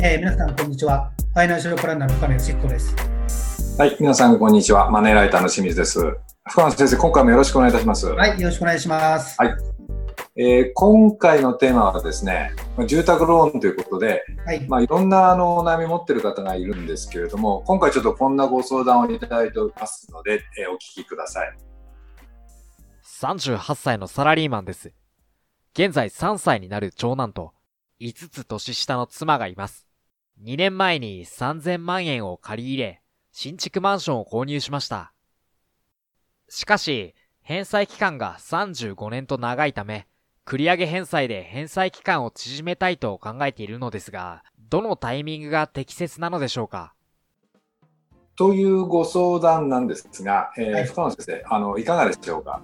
えー、皆さん、こんにちは。ファイナンシャルプランナーの深野康彦です。はい、皆さん、こんにちは。マネーライターの清水です。深野先生、今回もよろしくお願いいたします。はい、よろしくお願いします。はい。えー、今回のテーマはですね、住宅ローンということで、はい、まあ、いろんなあのお悩み持ってる方がいるんですけれども、今回ちょっとこんなご相談をいただいておりますので、えー、お聞きください。38歳のサラリーマンです。現在3歳になる長男と5つ年下の妻がいます。2年前に3000万円を借り入れ、新築マンションを購入しました。しかし、返済期間が35年と長いため、繰り上げ返済で返済期間を縮めたいと考えているのですが、どのタイミングが適切なのでしょうか？というご相談なんですが、えーはい、深野先生、あのいかがでしょうか？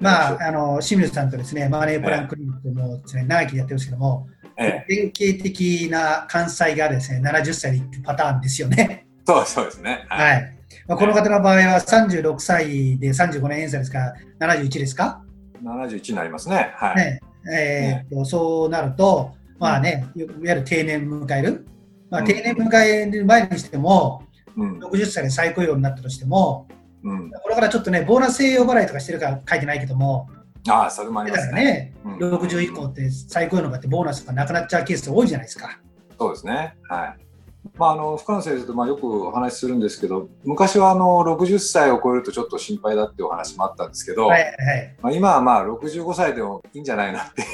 まあ、あの清水さんとですね、マネープランクリニックもですね、長きやってるんですけども、ええ、典型的な関西がですね、70歳でいくパターンですよね。そうそうですね。はい。まあ、この方の場合は36歳で35年返済ですから、71ですか ?71 になりますね。はい。ねえーと、ね、そうなると、まあね、いわゆる定年迎える。まあ、定年迎える前にしても、うん、60歳で再雇用になったとしても、うん、これからちょっとね、ボーナス栄養払いとかしてるから書いてないけども、ああ、それもありますね。ねうん、60以降って最高のがってボーナスがなくなっちゃうケース多いじゃないですか。そうですね。はい。まあ、あの深野先生とまあよくお話しするんですけど昔はあの60歳を超えるとちょっと心配だっていうお話もあったんですけど、はいはいまあ、今はまあ65歳でもいいんじゃないなっていう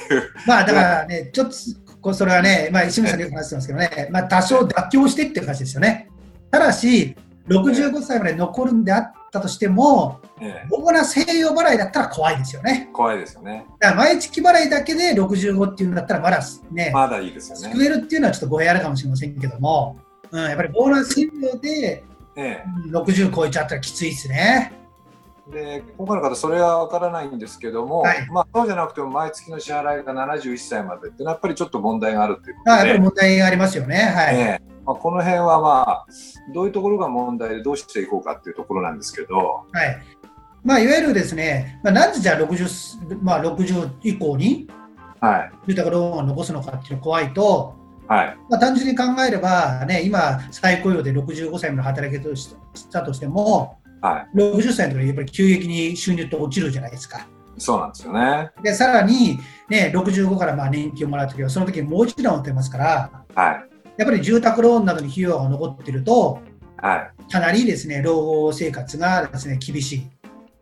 まあだからねちょっとそれはね、まあ、石村さんによく話してますけどね、まあ、多少妥協してっていう話ですよねただし65歳まで残るんであったとしても、ええ、ボーナス併用払いだったら怖いですよね。怖いですよね。だから毎月払いだけで65っていうんだったらまだね、まだいいですよね。救えるっていうのはちょっと語弊あるかもしれませんけども、うん、やっぱりボーナス併用で、ええ、60超えちゃったらきついですね。で今回の方、それは分からないんですけども、はい、まあ、そうじゃなくても毎月の支払いが71歳までってやっぱりちょっと問題があるということで。あやっぱり問題がありますよね。はい、えまあ、この辺は、まあ、どういうところが問題でどうしていこうかっていうところなんですけど、はい。まあ、いわゆるですね、まあ、なぜじゃあ 60,、まあ、60以降に住宅ローンを残すのかっていうのが怖いと、はい。まあ、単純に考えれば、ね、今、再雇用で65歳まで働きとしたとしても、はい、60歳の時にやっぱり急激に収入って落ちるじゃないですか。そうなんですよね。で、さらに、ね、65からまあ年金をもらうときは、その時にもう一度持ってますから、はい、やっぱり住宅ローンなどに費用が残っていると、はい、かなりですね老後生活がですね厳しい。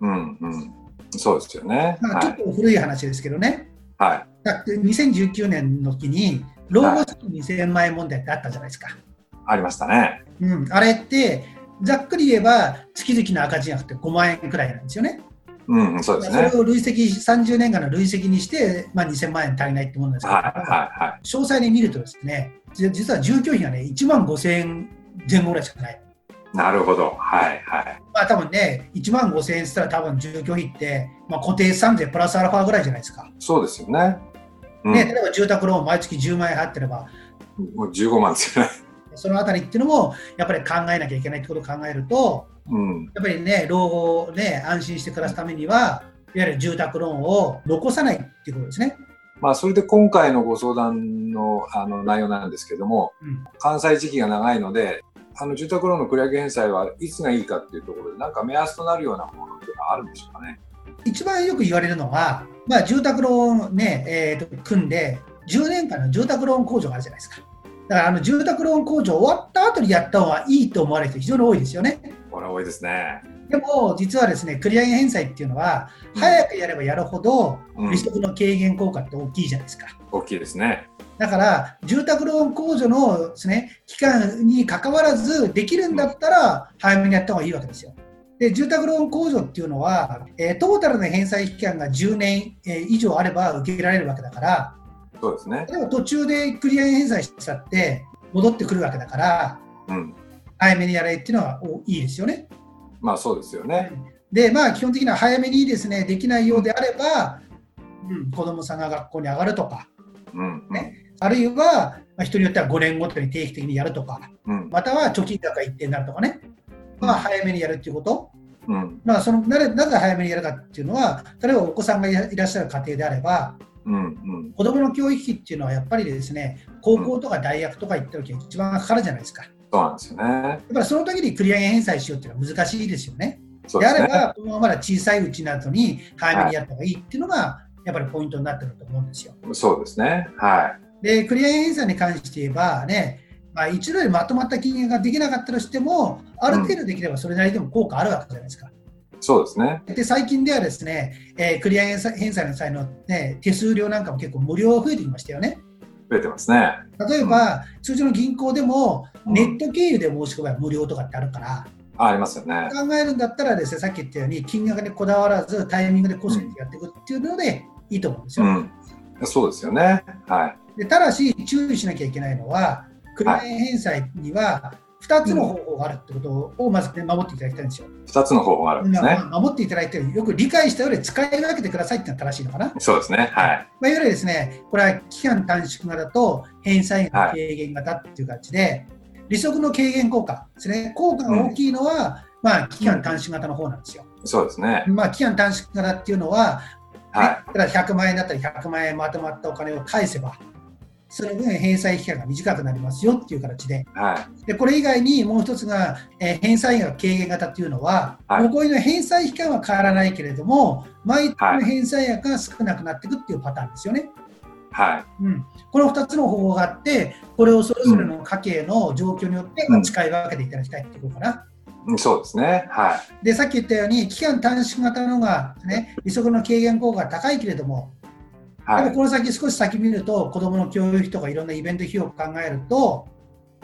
うんうん、そうですよね。まあ、ちょっと古い話ですけどね、はい、だって2019年の時に老後資金2000万円問題ってあったじゃないですか。はい、ありましたね。うん、あれってざっくり言えば月々の赤字額って5万円くらいなんですよね。うん、そうですね。それを累積、30年間の累積にして、まあ、2000万円足りないってものですけど、はいはいはい、詳細に見るとですね、実は住居費がね、1万5000円前後ぐらいしかない。なるほど。はいはい。まあ多分ね、1万5000円したら多分住居費って、まあ、固定資産税プラスアルファぐらいじゃないですか。そうですよね。うん、ね例えば住宅ローン毎月10万円入ってれば。もう15万ですよね。そのあたりっていうのも、やっぱり考えなきゃいけないってことを考えると、うん、やっぱりね、老後ね、安心して暮らすためには、いわゆる住宅ローンを残さないっていうことですね。まあ、それで今回のご相談のあの内容なんですけども、うん、関西時期が長いので、あの住宅ローンの繰り上げ返済はいつがいいかっていうところで、なんか目安となるようなものっていうのはあるんでしょうかね。一番よく言われるのは、まあ、住宅ローンね、えー、と組んで、10年間の住宅ローン控除があるじゃないですか。だからあの住宅ローン控除終わった後にやった方がいいと思われる人、非常に多いですよね。これ多いですね。でも、実はですね、繰り上げ返済っていうのは、早くやればやるほど、利息の軽減効果って大きいじゃないですか。大きいですね。だから、住宅ローン控除のです、ね、期間にかかわらず、できるんだったら、早めにやった方がいいわけですよ。で住宅ローン控除っていうのは、えー、トータルの返済期間が10年、えー、以上あれば受けられるわけだから、そうですね、例えば途中で繰り上げ返済しちゃって、戻ってくるわけだから、うん、早めにやれっていうのはいいですよね。まあそうですよね。で、まあ基本的には早めにですね、できないようであれば、うん、子供さんが学校に上がるとか、うんね、あるいは、まあ、人によっては5年ごとに定期的にやるとか、うん、または貯金額が一定になるとかね、まあ、早めにやるっていうこと、うん。まあ、そのなぜなぜ早めにやるかっていうのは、例えばお子さんがいらっしゃる家庭であれば、うんうん、子どもの教育費っていうのはやっぱりですね高校とか大学とか行った時は一番かかるじゃないですか。そうなんですよね。やっぱりその時に繰り上げ返済しようっていうのは難しいですよね。で、ね、あれば、このままだ小さいうちなどに早めにやった方がいいっていうのが、やっぱりポイントになってると思うんですよ。そうですね。はい。で、繰り上げ返済に関して言えばね、まあ、一度でまとまった金額ができなかったとしても、ある程度できればそれなりでも効果あるわけじゃないですか。そうですね。で、最近ではですね、えー、繰り上げ返済の際の、ね、手数料なんかも結構無料増えてきましたよね。増えてますね。例えば、うん、通常の銀行でも、ネット経由で申し込めば無料とかってあるから、あありますよね。考えるんだったらですね、さっき言ったように、金額にこだわらず、タイミングでコストやっていくっていうのでいいと思うんですよ。うんそうですよね。はい。でただし、注意しなきゃいけないのは、クレーン返済には2つの方法があるってことをまず、ね、守っていただきたいんですよ。2つの方法があるんですね。まあ、守っていただいて、よく理解した上で使い分けてくださいってのが正しいのかな。そうですね。はい。まあ、いわゆるですね、これは期間短縮型と返済の軽減型っていう感じで、はい、利息の軽減効果ですね。効果が大きいのは、うん、まあ、期間短縮型の方なんですよ。そうですね。まあ、期間短縮型っていうのは、はい、だから100万円だったら100万円まとまったお金を返せば、その分返済期間が短くなりますよっていう形で、はい、でこれ以外にもう一つが、えー、返済額軽減型っていうのは、はい、こういうの返済期間は変わらないけれども、毎月の返済額が少なくなっていくっていうパターンですよね。はい、うん、この2つの方法があって、これをそれぞれの家計の状況によって使い分けていただきたいっていうことかな。うん、そうですね、はい、でさっき言ったように、期間短縮型のが、ね、利息の軽減効果が高いけれども、はい、この先、少し先見ると、子どもの教育費とかいろんなイベント費用を考えると、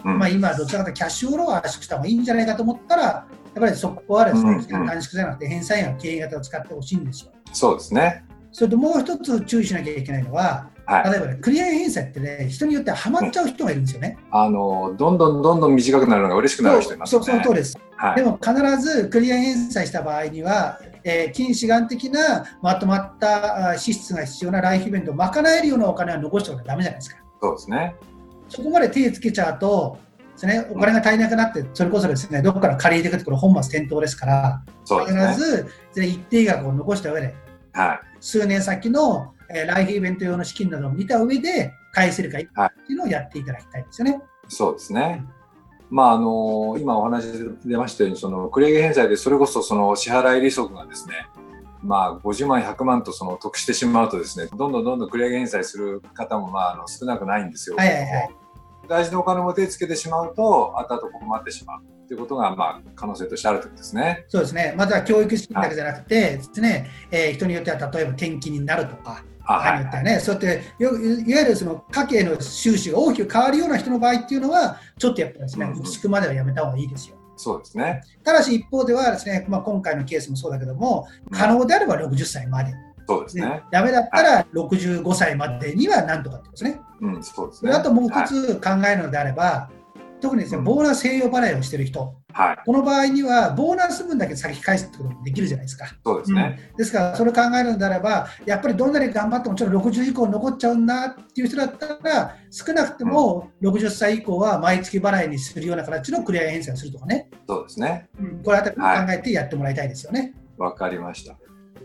うん、まあ、今、どちらかというとキャッシュフローを圧縮した方がいいんじゃないかと思ったら、やっぱりそこはですね、期間短縮じゃなくて、返済額経営型を使ってほしいんですよ。そうですね。それともう一つ注意しなきゃいけないのは、はい、例えばね、クリア返済ってね、人によってはまっちゃう人がいるんですよね。あのどんどんどんどん短くなるのが嬉しくなる人いますね。そう、その通りです。はい、でも必ずクリア返済した場合には、えー、近視眼的なまとまった支出が必要なライフイベントを賄えるようなお金は残しておかだめじゃないですか。そうですね。そこまで手つけちゃうと、ですね、お金が足りなくなって、それこそですね、どこから借り入れてくる本末転倒ですから、ね、必ず一定額を残した上で、はい、数年先の、えー、ライフイベント用の資金などを見た上で返せるかっていうのをやっていただきたいですよね。そうですね。まあ、あの今お話出ましたようにその繰り上げ返済でそれこそその支払い利息がですねまあ、50万、100万とその得してしまうとですねどんどんどんどん繰り上げ返済する方もまああの少なくないんですよ。はいはいはい、大事なお金も手つけてしまうと後々困ってしまうということが、まあ、可能性としてあるということですね。そうですねまずは教育資金だけじゃなくて、はい、ですねえー、人によっては例えば転勤になるとか。はいはい、ね、そうやっていわゆるその家計の収支が大きく変わるような人の場合っていうのはちょっとやっぱりですね、うんうん、くまではやめた方がいいですよ。そうですね。ただし一方ではですね、まあ、今回のケースもそうだけども、可能であれば60歳まで。そうですね。ダメだったら65歳までにはなんとかってことですね。うん、そうですね。あともう一つ考えるのであれば、特にですね、ボーナス併用払いをしている人、はい、この場合には、ボーナス分だけ先返すってこともできるじゃないですか。そうですね。うん、ですから、それを考えるのであれば、やっぱりどんなに頑張っても、ちょっと60以降残っちゃうんだっていう人だったら、少なくても60歳以降は毎月払いにするような形のクリア返済をするとかね。そうですね。うん、これあたり考えてやってもらいたいですよね。わ、はい、かりました。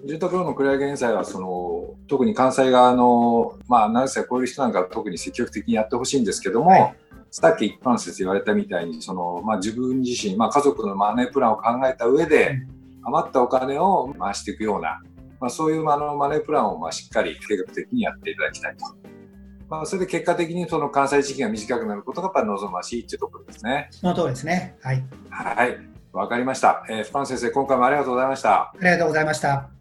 住宅ローンの繰り上げ返済はその特に関西側の、まあ、何歳超える人なんかは特に積極的にやってほしいんですけども、はい、さっき一般説言われたみたいにその、まあ、自分自身、まあ、家族のマネープランを考えた上で、余ったお金を回していくような、まあ、そういうあのマネープランをまあしっかり計画的にやっていただきたいと。まあ、それで結果的にその関西時期が短くなることがやっぱり望ましいというところですね。その通りですね。はい。はい。わかりました。えー、フパン先生、今回もありがとうございました。ありがとうございました。